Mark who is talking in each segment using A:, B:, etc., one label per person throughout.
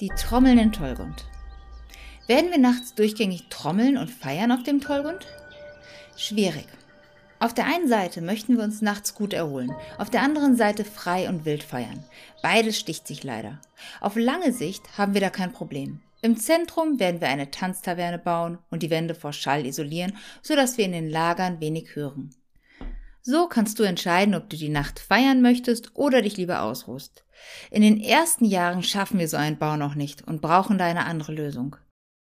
A: Die Trommeln in Tollgund. Werden wir nachts durchgängig trommeln und feiern auf dem Tollgund? Schwierig. Auf der einen Seite möchten wir uns nachts gut erholen, auf der anderen Seite frei und wild feiern. Beides sticht sich leider. Auf lange Sicht haben wir da kein Problem. Im Zentrum werden wir eine Tanztaverne bauen und die Wände vor Schall isolieren, sodass wir in den Lagern wenig hören. So kannst du entscheiden, ob du die Nacht feiern möchtest oder dich lieber ausruhst. In den ersten Jahren schaffen wir so einen Bau noch nicht und brauchen da eine andere Lösung.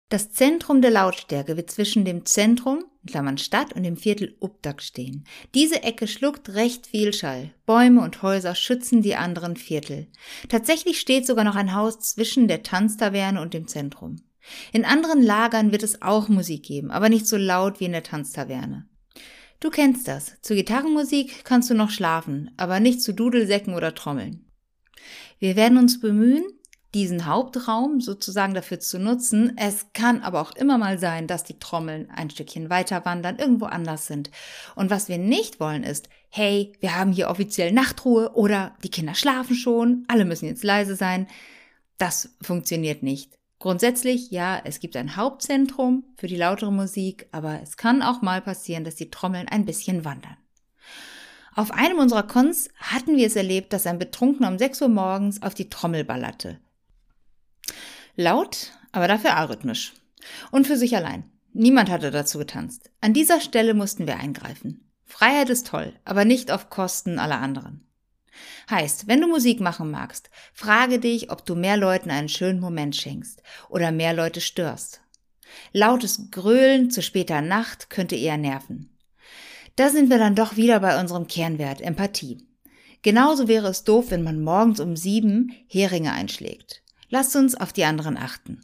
A: Das Zentrum der Lautstärke wird zwischen dem Zentrum, Klammern Stadt, und dem Viertel Updak stehen. Diese Ecke schluckt recht viel Schall. Bäume und Häuser schützen die anderen Viertel. Tatsächlich steht sogar noch ein Haus zwischen der Tanztaverne und dem Zentrum. In anderen Lagern wird es auch Musik geben, aber nicht so laut wie in der Tanztaverne. Du kennst das. Zu Gitarrenmusik kannst du noch schlafen, aber nicht zu Dudelsäcken oder Trommeln. Wir werden uns bemühen, diesen Hauptraum sozusagen dafür zu nutzen. Es kann aber auch immer mal sein, dass die Trommeln ein Stückchen weiter wandern, irgendwo anders sind. Und was wir nicht wollen ist, hey, wir haben hier offiziell Nachtruhe oder die Kinder schlafen schon, alle müssen jetzt leise sein. Das funktioniert nicht. Grundsätzlich, ja, es gibt ein Hauptzentrum für die lautere Musik, aber es kann auch mal passieren, dass die Trommeln ein bisschen wandern. Auf einem unserer Cons hatten wir es erlebt, dass ein Betrunkener um 6 Uhr morgens auf die Trommel ballerte. Laut, aber dafür arrhythmisch. Und für sich allein. Niemand hatte dazu getanzt. An dieser Stelle mussten wir eingreifen. Freiheit ist toll, aber nicht auf Kosten aller anderen. Heißt, wenn du Musik machen magst, frage dich, ob du mehr Leuten einen schönen Moment schenkst oder mehr Leute störst. Lautes Gröhlen zu später Nacht könnte eher nerven. Da sind wir dann doch wieder bei unserem Kernwert Empathie. Genauso wäre es doof, wenn man morgens um sieben Heringe einschlägt. Lasst uns auf die anderen achten.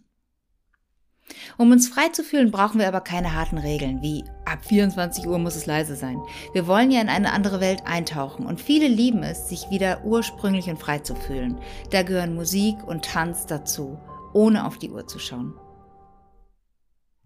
A: Um uns frei zu fühlen, brauchen wir aber keine harten Regeln, wie ab 24 Uhr muss es leise sein. Wir wollen ja in eine andere Welt eintauchen und viele lieben es, sich wieder ursprünglich und frei zu fühlen. Da gehören Musik und Tanz dazu, ohne auf die Uhr zu schauen.